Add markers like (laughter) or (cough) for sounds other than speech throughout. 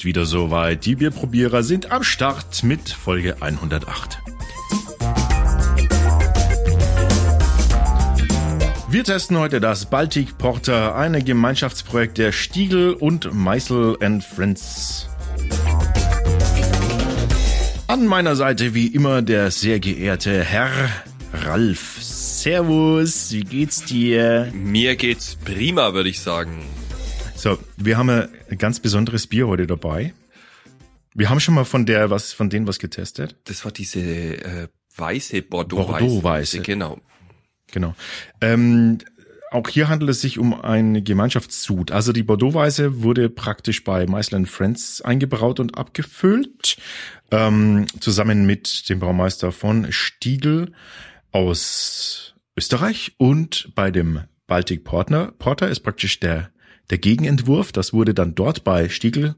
ist wieder soweit. Die Bierprobierer sind am Start mit Folge 108. Wir testen heute das Baltic Porter, ein Gemeinschaftsprojekt der Stiegel und Meißel and Friends. An meiner Seite wie immer der sehr geehrte Herr Ralf. Servus, wie geht's dir? Mir geht's prima, würde ich sagen. So, wir haben ein ganz besonderes Bier heute dabei. Wir haben schon mal von der was von denen was getestet. Das war diese äh, weiße Bordeaux-Weiße. Bordeaux-Weiße. Genau. Genau. Ähm, auch hier handelt es sich um ein Gemeinschaftssud. Also die Bordeaux-Weiße wurde praktisch bei Meisler Friends eingebraut und abgefüllt, ähm, zusammen mit dem Braumeister von Stiegel aus Österreich und bei dem Baltic Porter. Porter ist praktisch der der Gegenentwurf, das wurde dann dort bei Stiegel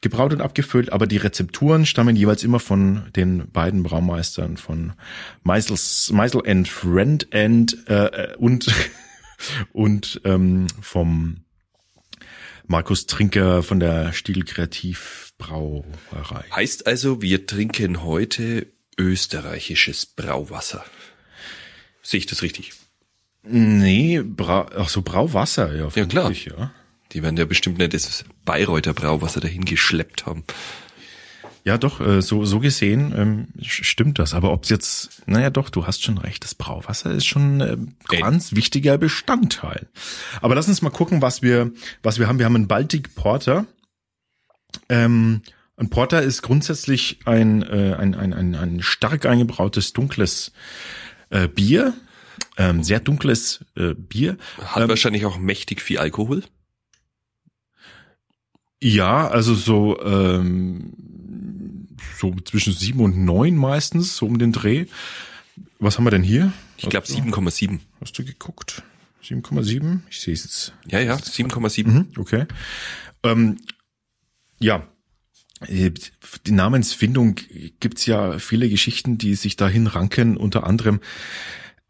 gebraut und abgefüllt, aber die Rezepturen stammen jeweils immer von den beiden Braumeistern von Meisels, Meisel and Friend and äh, und (laughs) und ähm, vom Markus Trinker von der Stiegel Kreativ Brauerei. Heißt also, wir trinken heute österreichisches Brauwasser. Sehe ich das richtig? Nee, Bra ach so Brauwasser, ja, Ja, klar. ich, ja. Die werden ja bestimmt nicht das Bayreuther Brauwasser dahin geschleppt haben. Ja, doch, äh, so, so gesehen ähm, stimmt das. Aber ob's jetzt, naja doch, du hast schon recht, das Brauwasser ist schon äh, Ey. ganz wichtiger Bestandteil. Aber lass uns mal gucken, was wir, was wir haben. Wir haben einen Baltic Porter. Ähm, ein Porter ist grundsätzlich ein, äh, ein, ein, ein, ein stark eingebrautes, dunkles äh, Bier. Ähm, sehr dunkles äh, Bier. Hat Ähm, wahrscheinlich auch mächtig viel Alkohol. Ja, also so, ähm, so zwischen sieben und neun meistens, so um den Dreh. Was haben wir denn hier? Ich glaube Hast du- 7,7. Hast du geguckt? 7,7? Ich sehe es jetzt. Ja, ja, 7,7. Mhm, okay. Ähm, ja, äh, die Namensfindung gibt's ja viele Geschichten, die sich dahin ranken. Unter anderem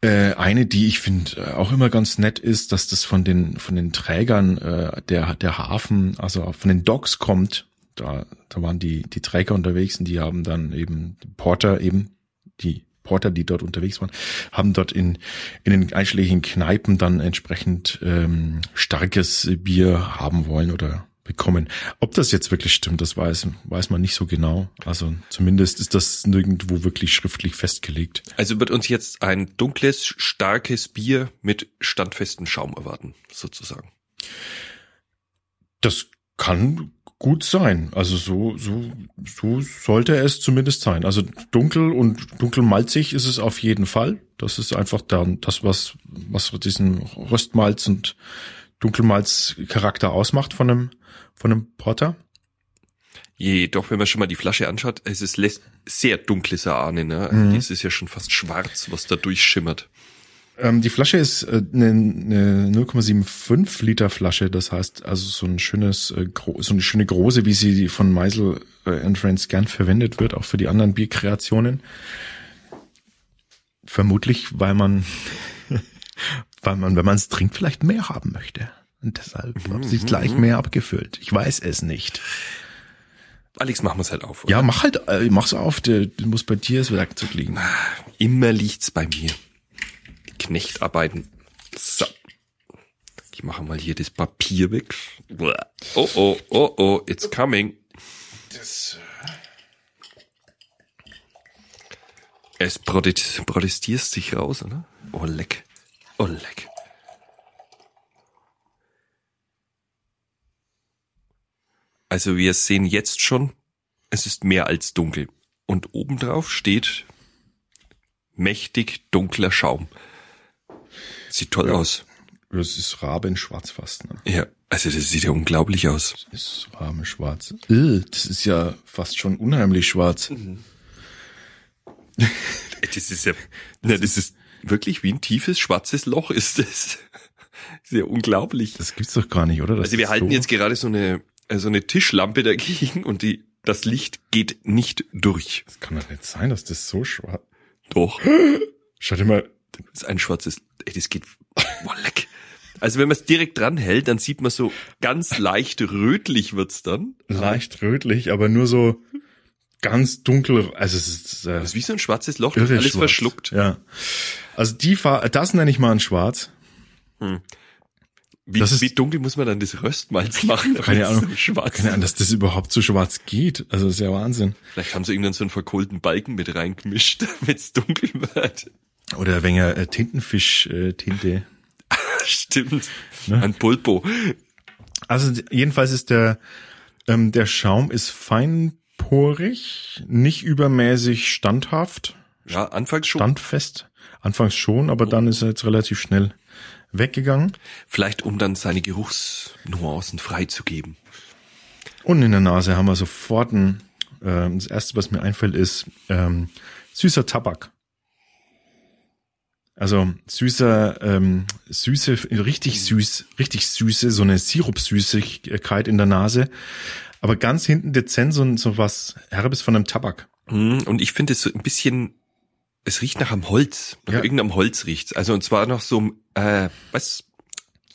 äh, eine, die ich finde auch immer ganz nett ist, dass das von den von den Trägern äh, der der Hafen, also von den Docks kommt. Da da waren die die Träger unterwegs und die haben dann eben Porter eben die Porter, die dort unterwegs waren, haben dort in in den einschlägigen Kneipen dann entsprechend ähm, starkes Bier haben wollen oder bekommen. Ob das jetzt wirklich stimmt, das weiß weiß man nicht so genau. Also zumindest ist das nirgendwo wirklich schriftlich festgelegt. Also wird uns jetzt ein dunkles, starkes Bier mit standfestem Schaum erwarten, sozusagen. Das kann gut sein. Also so, so, so sollte es zumindest sein. Also dunkel und dunkelmalzig ist es auf jeden Fall. Das ist einfach dann das, was, was diesen Röstmalz und Dunkelmalz-Charakter ausmacht von einem, von einem Porter. Jedoch, wenn man schon mal die Flasche anschaut, es ist sehr dunkles Erahnen. Ne? Mhm. Das ist ja schon fast schwarz, was da durchschimmert. Ähm, die Flasche ist äh, eine, eine 0,75 Liter Flasche. Das heißt also so ein schönes, äh, so eine schöne große, wie sie von Meisel äh, and Friends gern verwendet wird, auch für die anderen Bierkreationen. Vermutlich, weil man, weil man, wenn man es trinkt, vielleicht mehr haben möchte. Und deshalb hat sich gleich mehr abgefüllt. Ich weiß es nicht. Alex, machen wir's halt auf. Oder? Ja, mach halt, äh, mach's auf, der, der muss bei dir das Werkzeug liegen. Immer liegt's bei mir. Knechtarbeiten. So. Ich mache mal hier das Papier weg. Oh, oh, oh, oh, it's coming. Es protest protestiert sich raus, oder? Oh, leck. Oh, leck. Also wir sehen jetzt schon, es ist mehr als dunkel. Und obendrauf steht mächtig dunkler Schaum. Sieht toll Ja. aus. Das ist Rabenschwarz fast, ne? Ja, also das sieht ja unglaublich aus. Das ist Rabenschwarz. Äh, Das ist ja fast schon unheimlich schwarz. (laughs) Das ist ja, na, das ist wirklich wie ein tiefes schwarzes Loch ist das. (laughs) Ist ja unglaublich. Das gibt's doch gar nicht, oder? Das Also wir halten so- jetzt gerade so eine, äh, so eine Tischlampe dagegen und die, das Licht geht nicht durch. Das kann doch nicht sein, dass das so schwarz. Doch. (gasps) Schau dir mal. Das ist ein schwarzes, ey, das geht, boah, leck. Also wenn man es direkt dran hält, dann sieht man so ganz leicht rötlich wird's dann. Leicht rötlich, aber nur so ganz dunkel. Also es ist, äh, Das ist wie so ein schwarzes Loch, irre alles schwarz. verschluckt. Ja. Also die Farbe, das nenne ich mal ein Schwarz. Wie, Das ist- wie dunkel muss man dann das Röstmalz machen? damit Keine es Ahnung. schwarz Keine Ahnung, dass das überhaupt so schwarz geht. Also das ist ja Wahnsinn. Vielleicht haben sie irgendwann so einen verkohlten Balken mit reingemischt, (laughs) damit's dunkel wird. Oder ein wenig äh, Tintenfisch-Tinte. (laughs) Stimmt. Ne? Ein Pulpo. Also jedenfalls ist der, ähm, der Schaum ist feinporig, nicht übermäßig standhaft, Ja, anfangs schon. standfest. Anfangs schon, aber dann ist er jetzt relativ schnell weggegangen. Vielleicht um dann seine Geruchsnuancen freizugeben. Und in der Nase haben wir sofort ein, ähm, das erste, was mir einfällt, ist ähm, süßer Tabak. Also süßer, ähm, süße, richtig süß, richtig süße, so eine Sirupsüßigkeit in der Nase. Aber ganz hinten dezent so, so was Herbes von einem Tabak. Mhm, Und ich finde es so ein bisschen, es riecht nach einem Holz. Nach Ja. irgendeinem Holz riecht's. Also und zwar nach so einem, äh, was?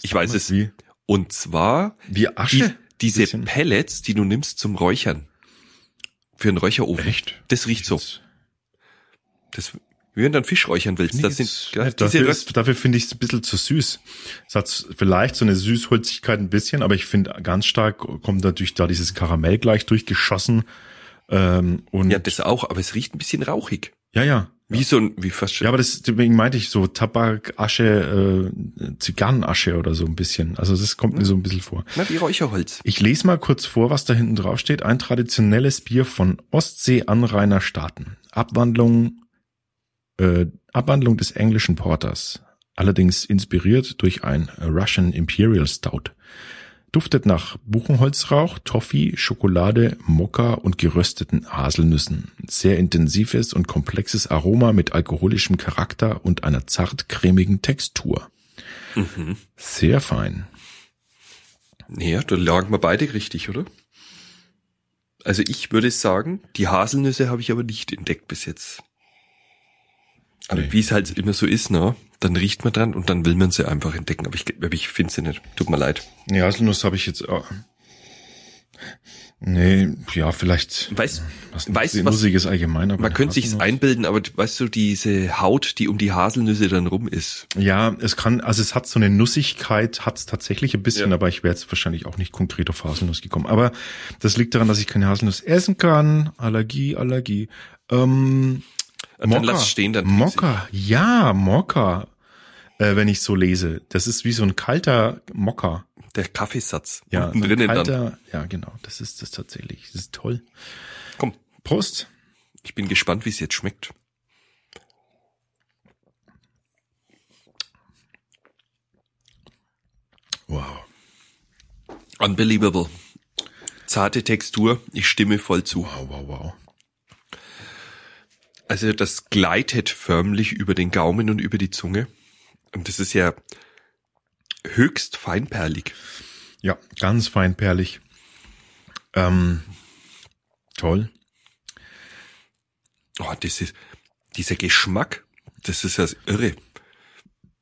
Ich weiß es. Wie, Und zwar wie die, Asche. diese Bisschen. Pellets, die du nimmst zum Räuchern. Für einen Räucherofen. Echt? Das riecht so. Das, wenn du einen Fisch räuchern willst. Das sind ja, diese dafür, ist, dafür finde ich es ein bisschen zu süß. Es hat vielleicht so eine Süßholzigkeit ein bisschen, aber ich finde ganz stark kommt natürlich da dieses Karamell gleich durchgeschossen. Ähm, und ja, das auch, aber es riecht ein bisschen rauchig. ja, ja. Wie so ein, wie fast schon. Ja, aber das, deswegen meinte ich so Tabak, Asche, äh, Zigarrenasche oder so ein bisschen. Also das kommt mir so ein bisschen vor. Na, wie Räucherholz. Ich lese mal kurz vor, was da hinten drauf steht. Ein traditionelles Bier von Ostsee-Anrainerstaaten. Abwandlung, äh, Abwandlung des englischen Porters. Allerdings inspiriert durch ein Russian Imperial Stout. Duftet nach Buchenholzrauch, Toffee, Schokolade, Mokka und gerösteten Haselnüssen. Sehr intensives und komplexes Aroma mit alkoholischem Charakter und einer zart cremigen Textur. Sehr fein. Ja, da lagen wir beide richtig, oder? Also ich würde sagen, die Haselnüsse habe ich aber nicht entdeckt bis jetzt. Aber Nee. wie es halt immer so ist, ne? Dann riecht man dran und dann will man sie einfach entdecken. Aber ich, aber ich finde sie nicht. Tut mir leid. Nee, Haselnuss habe ich jetzt. Äh, nee, ja, vielleicht. Weißt, was weißt was, Nussiges allgemein, aber man könnte sich's einbilden, aber weißt du, diese Haut, die um die Haselnüsse dann rum ist. Ja, es kann, also es hat so eine Nussigkeit, hat es tatsächlich ein bisschen, Ja. aber ich wäre jetzt wahrscheinlich auch nicht konkret auf Haselnuss gekommen. Aber das liegt daran, dass ich keine Haselnuss essen kann. Allergie, Allergie. Ähm, Und dann lass stehen, dann Mokka, ja, Mokka. Äh, wenn ich so lese. Das ist wie so ein kalter Mokka. Der Kaffeesatz. Ja, unten so drinnen dann. kalter, ja, genau. Das ist das tatsächlich. Das ist toll. Komm, Prost. ich bin gespannt, wie es jetzt schmeckt. Wow. Unbelievable. Zarte Textur, ich stimme voll zu. Wow, wow, wow. Also das gleitet förmlich über den Gaumen und über die Zunge. Und das ist ja höchst feinperlig. Ja, ganz feinperlig. Ähm, toll. Oh, das ist, dieser Geschmack, das ist ja irre.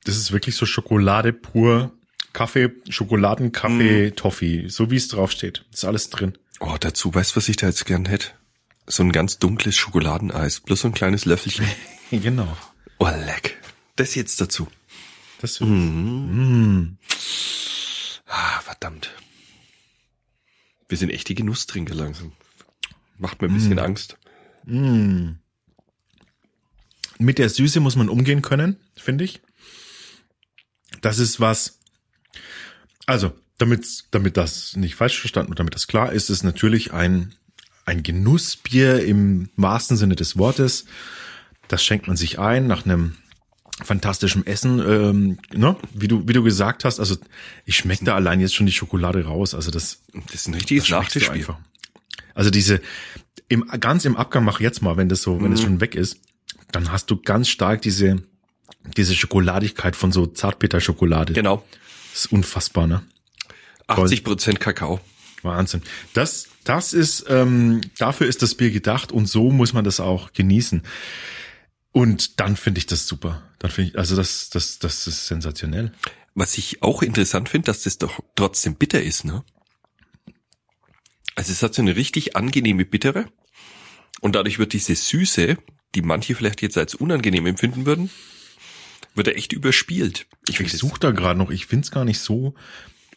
Das ist wirklich so Schokolade pur. Kaffee, Schokoladenkaffee, Mm. Toffee, so wie es draufsteht. Ist alles drin. Oh, dazu, weißt du, was ich da jetzt gern hätte? So ein ganz dunkles Schokoladeneis, bloß so ein kleines Löffelchen. (laughs) Genau. Oh, leck. Das jetzt dazu. Das Mhm. Ah, verdammt. Wir sind echte Genusstrinker langsam. Macht mir ein bisschen Angst. Mit der Süße muss man umgehen können, finde ich. Das ist was. Also, damit, damit das nicht falsch verstanden und damit das klar ist, ist natürlich ein, ein Genussbier im wahrsten Sinne des Wortes. Das schenkt man sich ein nach einem fantastischen Essen, ähm, ne? wie du wie du gesagt hast. Also ich schmecke da allein jetzt schon die Schokolade raus. Also das Das ist ein richtiges das Nachtischbier. Also diese im ganz im Abgang mach jetzt mal, wenn das so, wenn Mhm. es schon weg ist, dann hast du ganz stark diese diese Schokoladigkeit von so Zartbitterschokolade. Genau. Das ist unfassbar, ne? 80 Prozent Kakao. Wahnsinn. Das das ist ähm, dafür ist das Bier gedacht und so muss man das auch genießen. Und dann finde ich das super. Dann finde ich, also das, das, das ist sensationell. Was ich auch interessant finde, dass das doch trotzdem bitter ist, ne? Also es hat so eine richtig angenehme Bittere. Und dadurch wird diese Süße, die manche vielleicht jetzt als unangenehm empfinden würden, wird er echt überspielt. Ich, ich suche da gerade noch, ich finde es gar nicht so.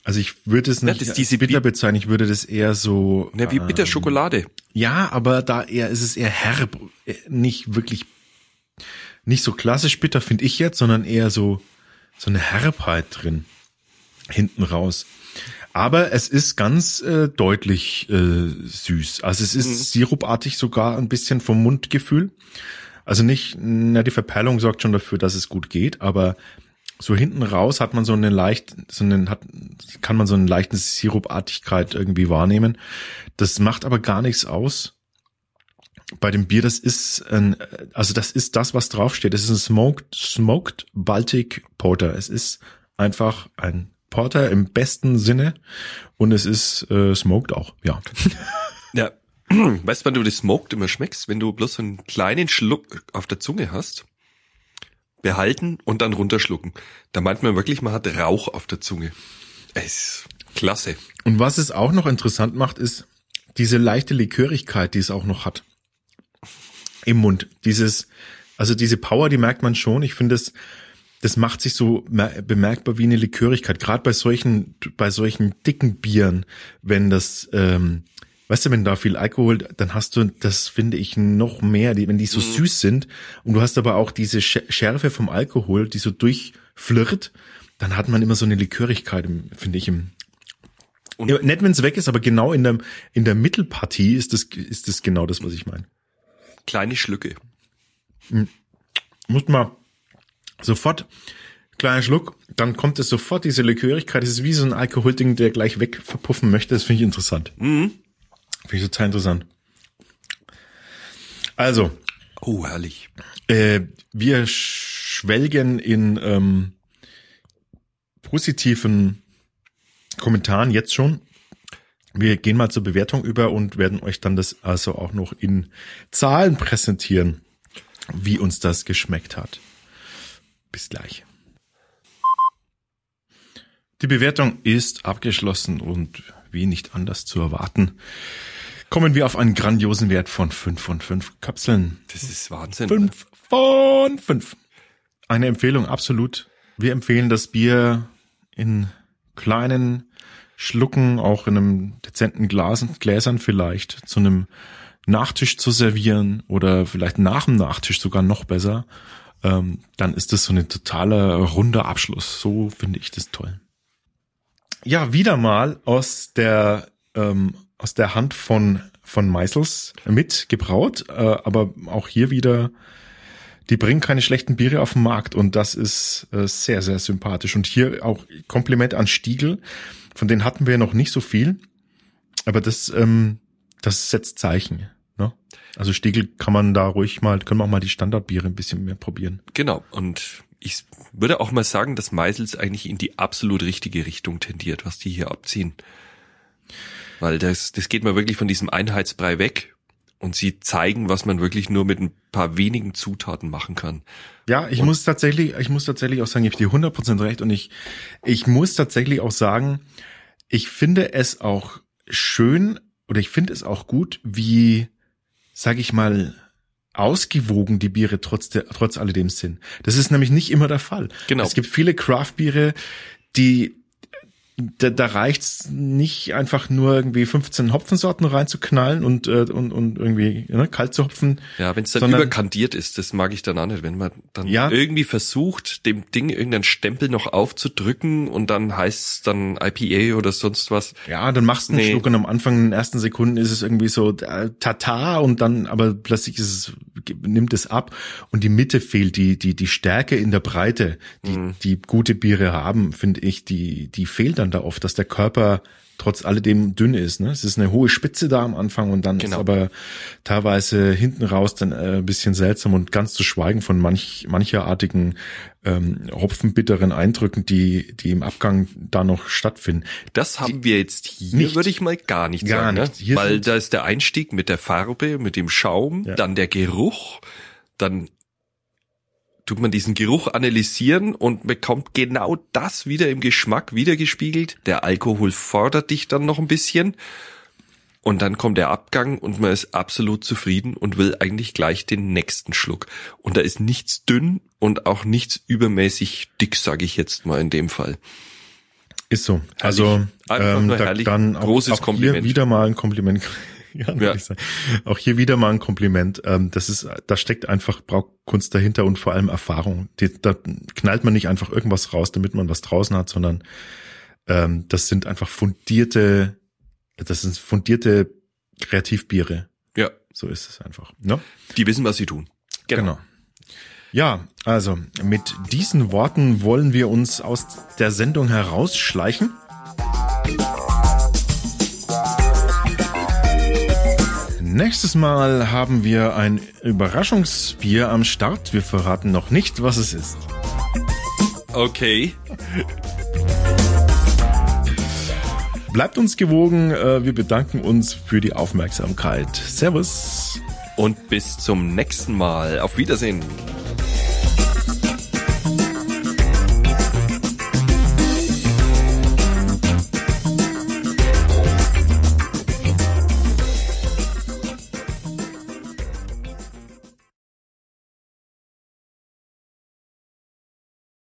Also ich würde es nicht das diese bitter bezeichnen, ich würde das eher so. Na, wie bitter Schokolade. Ja, aber da eher ist es eher herb, äh, nicht wirklich, nicht so klassisch bitter finde ich jetzt, sondern eher so so eine Herbheit drin hinten raus. Aber es ist ganz äh, deutlich äh, süß. Also es ist mhm. sirupartig sogar ein bisschen vom Mundgefühl. Also nicht, na, die Verperlung sorgt schon dafür, dass es gut geht, aber so hinten raus hat man so eine leicht, so einen, hat, kann man so eine leichte Sirupartigkeit irgendwie wahrnehmen. Das macht aber gar nichts aus. Bei dem Bier, das ist ein, also das ist das, was draufsteht. Das ist ein Smoked, Smoked Baltic Porter. Es ist einfach ein Porter im besten Sinne und es ist äh, smoked auch, ja. (laughs) Ja, (clears throat) Weißt du, wann du das Smoked immer schmeckst? Wenn du bloß so einen kleinen Schluck auf der Zunge hast, behalten und dann runterschlucken. Da meint man wirklich, man hat Rauch auf der Zunge. Es ist klasse. Und was es auch noch interessant macht, ist diese leichte Likörigkeit, die es auch noch hat. Im Mund. Dieses, also diese Power, die merkt man schon. Ich finde, das, das macht sich so bemerkbar wie eine Likörigkeit. Gerade bei solchen, bei solchen dicken Bieren, wenn das, ähm, weißt du, wenn da viel Alkohol, dann hast du, das finde ich noch mehr, wenn die so mhm. süß sind und du hast aber auch diese Schärfe vom Alkohol, die so durchflirrt, dann hat man immer so eine Likörigkeit, finde ich, im, und ja, nicht, wenn es weg ist, aber genau in der, in der Mittelpartie ist das, ist das genau das, was ich meine. Kleine Schlücke. Hm. Muss man sofort, kleiner Schluck, dann kommt es sofort, diese Likörigkeit, das ist wie so ein Alkoholding, der gleich weg verpuffen möchte, das finde ich interessant. Mhm. Finde ich total interessant. Also. Oh, herrlich. Äh, wir schwelgen in ähm, positiven Kommentaren jetzt schon. Wir gehen mal zur Bewertung über und werden euch dann das also auch noch in Zahlen präsentieren, wie uns das geschmeckt hat. Bis gleich. Die Bewertung ist abgeschlossen und wie nicht anders zu erwarten kommen wir auf einen grandiosen Wert von fünf von fünf Kapseln. Das ist Wahnsinn. Fünf von fünf. Eine Empfehlung, absolut. Wir empfehlen das Bier in kleinen Schlucken, auch in einem dezenten Glas, Gläsern vielleicht, zu einem Nachtisch zu servieren oder vielleicht nach dem Nachtisch sogar noch besser. Ähm, dann ist das so eine totale runde Abschluss. So finde ich das toll. Ja, wieder mal aus der ähm, aus der Hand von, von Meisels mitgebraut, äh, aber auch hier wieder, die bringen keine schlechten Biere auf den Markt und das ist äh, sehr, sehr sympathisch. Und hier auch Kompliment an Stiegel, von denen hatten wir noch nicht so viel, aber das, ähm, das setzt Zeichen. Ne? Also Stiegel kann man da ruhig mal, können wir auch mal die Standardbiere ein bisschen mehr probieren. Genau, und ich würde auch mal sagen, dass Meisels eigentlich in die absolut richtige Richtung tendiert, was die hier abziehen. Weil das, das geht mal wirklich von diesem Einheitsbrei weg und sie zeigen, was man wirklich nur mit ein paar wenigen Zutaten machen kann. Ja, ich und muss tatsächlich, ich muss tatsächlich auch sagen, ich habe dir 100% recht und ich, ich muss tatsächlich auch sagen, ich finde es auch schön oder ich finde es auch gut, wie, sag ich mal, ausgewogen die Biere trotz der, trotz alledem sind. Das ist nämlich nicht immer der Fall. Genau. Es gibt viele Craft-Biere, die da, da reicht's nicht einfach nur irgendwie 15 Hopfensorten reinzuknallen und äh, und, und irgendwie ne, kalt zu hopfen. Ja, wenn es dann sondern, überkandiert ist, das mag ich dann auch nicht, wenn man dann ja, irgendwie versucht, dem Ding irgendeinen Stempel noch aufzudrücken und dann heißt es dann IPA oder sonst was. Ja, dann machst du einen nee. Schluck und am Anfang in den ersten Sekunden ist es irgendwie so äh, Tata und dann aber plötzlich ist es nimmt es ab und die Mitte fehlt, die die die Stärke in der Breite, die mhm. die gute Biere haben, finde ich, die die fehlt dann dann da oft, dass der Körper trotz alledem dünn ist. Ne? Es ist eine hohe Spitze da am Anfang und dann genau. ist aber teilweise hinten raus dann äh, ein bisschen seltsam und ganz zu schweigen von manch mancherartigen ähm, hopfenbitteren Eindrücken, die die im Abgang da noch stattfinden. Das haben wir jetzt hier, nicht, würde ich mal gar nicht gar sagen, ne? nicht. Ne? weil da ist der Einstieg mit der Farbe, mit dem Schaum, ja. dann der Geruch, dann tut man diesen Geruch analysieren und bekommt genau das wieder im Geschmack wiedergespiegelt. Der Alkohol fordert dich dann noch ein bisschen. Und dann kommt der Abgang und man ist absolut zufrieden und will eigentlich gleich den nächsten Schluck. Und da ist nichts dünn und auch nichts übermäßig dick, sage ich jetzt mal in dem Fall. Ist so. Also ähm, da, dann auch, großes auch Kompliment. Hier wieder mal ein Kompliment. (laughs) ja, ja. Ich sagen. Auch hier wieder mal ein Kompliment. Ähm, das ist, da steckt einfach Braukunst dahinter und vor allem Erfahrung. Da knallt man nicht einfach irgendwas raus, damit man was draußen hat, sondern ähm, das sind einfach fundierte das sind fundierte Kreativbiere. Ja. So ist es einfach. Ne? Die wissen, was sie tun. Genau. genau. Ja, also mit diesen Worten wollen wir uns aus der Sendung herausschleichen. Nächstes Mal haben wir ein Überraschungsbier am Start. Wir verraten noch nicht, was es ist. Okay. Bleibt uns gewogen. Äh, wir bedanken uns für die Aufmerksamkeit. Servus. Und bis zum nächsten Mal. Auf Wiedersehen.